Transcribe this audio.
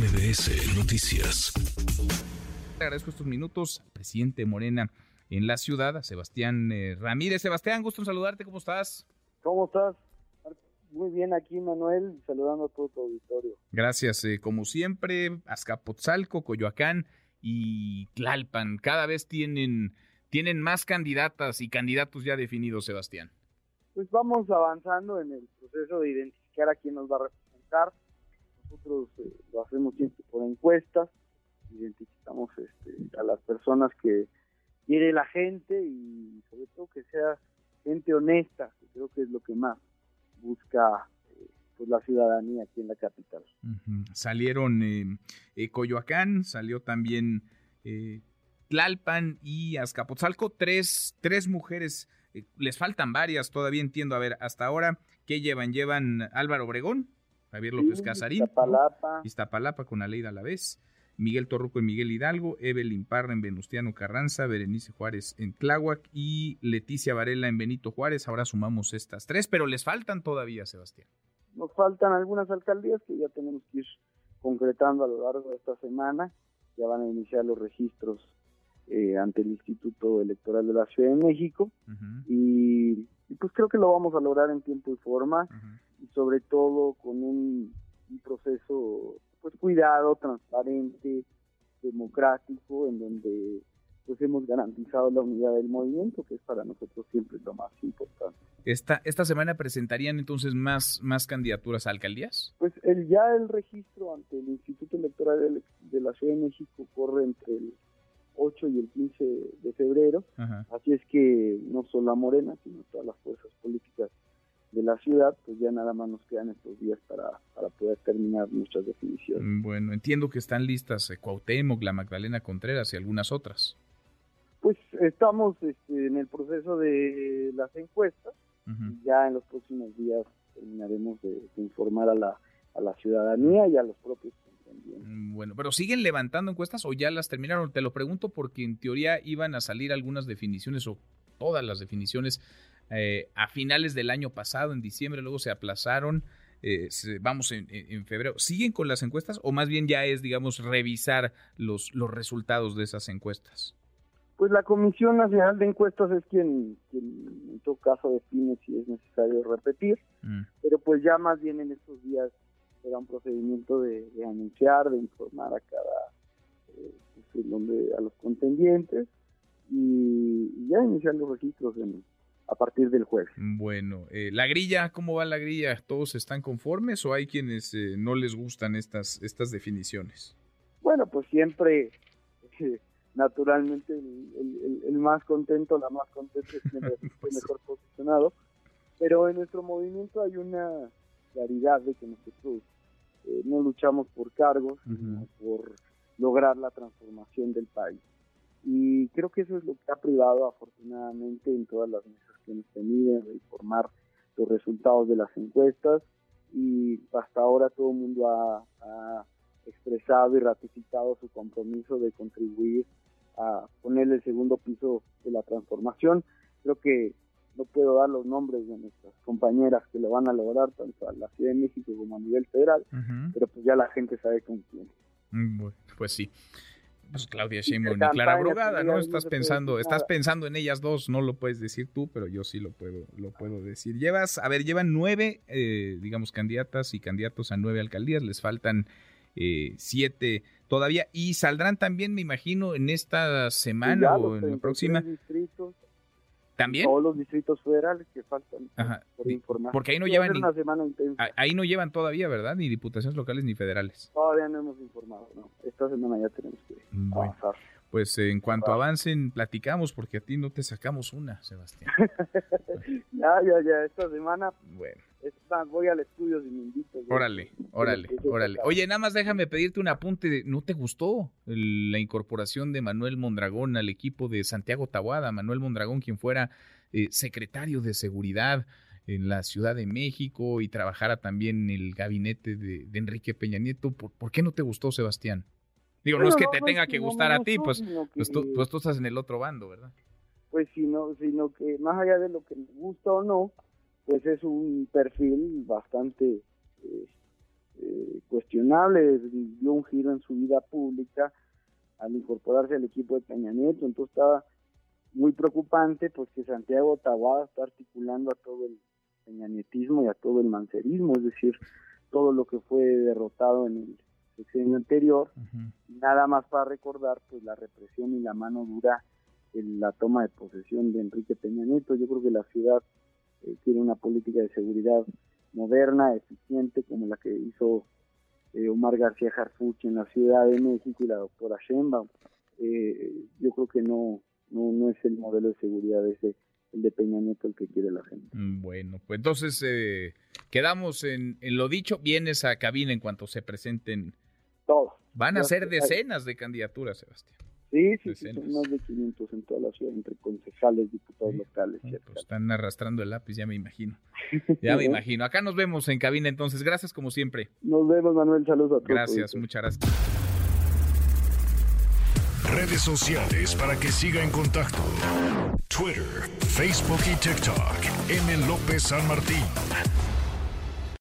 MBS Noticias. Agradezco estos minutos al presidente Morena en la ciudad, a Sebastián eh, Ramírez. Sebastián, gusto en saludarte, ¿cómo estás? ¿Cómo estás? Muy bien aquí, Manuel, saludando a todo tu auditorio. Gracias, eh, como siempre, Azcapotzalco, Coyoacán y Tlalpan, cada vez tienen, tienen más candidatas y candidatos ya definidos, Sebastián. Pues vamos avanzando en el proceso de identificar a quién nos va a representar. Nosotros eh, lo hacemos siempre por encuestas, identificamos este, a las personas que quiere la gente y sobre todo que sea gente honesta, que creo que es lo que más busca eh, pues la ciudadanía aquí en la capital. Salieron eh, eh, Coyoacán, salió también Tlalpan y Azcapotzalco, tres, tres mujeres, les faltan varias, todavía entiendo, a ver, hasta ahora, ¿qué llevan? Llevan Álvaro Obregón, Javier López Casarín, Iztapalapa. Iztapalapa con Aleida a la vez, Miguel Torruco en Miguel Hidalgo, Evelyn Parra en Venustiano Carranza, Berenice Juárez en Tláhuac y Leticia Varela en Benito Juárez. Ahora sumamos estas tres, pero les faltan todavía, Sebastián. Nos faltan algunas alcaldías que ya tenemos que ir concretando a lo largo de esta semana. Ya van a iniciar los registros eh, ante el Instituto Electoral de la Ciudad de México y, pues creo que lo vamos a lograr en tiempo y forma y sobre todo con un proceso pues cuidado, transparente, democrático, en donde pues hemos garantizado la unidad del movimiento, que es para nosotros siempre lo más importante. Esta, esta semana presentarían entonces más, más candidaturas a alcaldías? Pues el, ya el registro ante el Instituto Electoral de, la Ciudad de México corre entre el 8 y el 15 de febrero, así es que no solo a Morena, sino todas las fuerzas políticas la ciudad, pues ya nada más nos quedan estos días para, para poder terminar nuestras definiciones. Bueno, entiendo que están listas eh, Cuauhtémoc, la Magdalena Contreras y algunas otras. Pues estamos este, en el proceso de las encuestas y ya en los próximos días terminaremos de, informar a la, a la ciudadanía y a los propios mm, bueno, pero ¿siguen levantando encuestas o ya las terminaron? Te lo pregunto porque en teoría iban a salir algunas definiciones o todas las definiciones eh, a finales del año pasado, en diciembre, luego se aplazaron. Eh, vamos en, febrero. ¿Siguen con las encuestas o más bien ya es, digamos, revisar los, los resultados de esas encuestas? Pues la Comisión Nacional de Encuestas es quien, en todo caso define si es necesario repetir, mm. pero pues ya más bien en estos días será un procedimiento de, anunciar, de informar a cada, eh, pues, a los contendientes y, y ya iniciar los registros en, a partir del jueves. Bueno, eh, la grilla, ¿cómo va la grilla? ¿Todos están conformes o hay quienes eh, no les gustan estas, estas definiciones? Bueno, pues siempre, eh, naturalmente, el, más contento, la más contenta es quien pues mejor posicionado, pero en nuestro movimiento hay una claridad de que nosotros no luchamos por cargos, sino por lograr la transformación del país. Y creo que eso es lo que ha privado afortunadamente en todas las mesas que hemos tenido, de informar los resultados de las encuestas y hasta ahora todo el mundo ha, expresado y ratificado su compromiso de contribuir a ponerle el segundo piso de la transformación. Creo que no puedo dar los nombres de nuestras compañeras que lo van a lograr tanto a la Ciudad de México como a nivel federal, pero pues ya la gente sabe con quién. Mm, pues sí pues Claudia Sheinbaum y Clara Brugada, ¿no? Estás pensando, estás pensando en ellas dos, no lo puedes decir tú, pero yo sí lo puedo, lo puedo decir. Llevas, a ver, llevan nueve, eh, digamos, candidatas y candidatos a nueve alcaldías, les faltan eh, siete todavía y saldrán también, me imagino, en esta semana o en la próxima. ¿También? Todos los distritos federales que faltan por informar. Porque ahí no llevan ahí no llevan todavía, ¿verdad? Ni diputaciones locales ni federales. Todavía no hemos informado, no. Esta semana ya tenemos que avanzar. Pues en cuanto avancen, platicamos, porque a ti no te sacamos una, Sebastián. ya, ya, ya, esta semana. Bueno. Voy al estudio si me invito. Órale, órale, órale. Oye, nada más déjame pedirte un apunte. ¿No te gustó la incorporación de Manuel Mondragón al equipo de Santiago Tabuada? Manuel Mondragón, quien fuera eh, secretario de Seguridad en la Ciudad de México y trabajara también en el gabinete de, Enrique Peña Nieto. ¿Por qué no te gustó, Sebastián? Digo, no es que te tenga que gustar a ti, pues, pues, tú, pues, tú, estás en el otro bando, ¿verdad? Pues sino, sino que más allá de lo que me gusta o no, pues es un perfil bastante eh, eh, cuestionable dio un giro en su vida pública al incorporarse al equipo de Peña Nieto, entonces estaba muy preocupante pues que Santiago Taboada está articulando a todo el peñanietismo y a todo el mancerismo, es decir, todo lo que fue derrotado en el sexenio anterior, nada más para recordar pues la represión y la mano dura en la toma de posesión de Enrique Peña Nieto. Yo creo que la ciudad eh, tiene una política de seguridad moderna, eficiente, como la que hizo eh, Omar García Harfuch en la Ciudad de México y la doctora Sheinbaum. Eh, yo creo que no, no, no es el modelo de seguridad ese el de Peña Nieto el que quiere la gente. Mm, bueno, pues entonces eh, quedamos en, en, lo dicho, vienes a cabina en cuanto se presenten. Todos. Van a ser decenas de candidaturas, Sebastián. Sí, sí, sí, son más de 500 en toda la ciudad, entre concejales, diputados locales. pues están arrastrando el lápiz, ya me imagino. Ya me imagino. Acá nos vemos en cabina entonces. Gracias como siempre. Nos vemos, Manuel. Saludos a todos. Gracias, muchas gracias. Redes sociales para que siga en contacto: Twitter, Facebook y TikTok. M. López San Martín.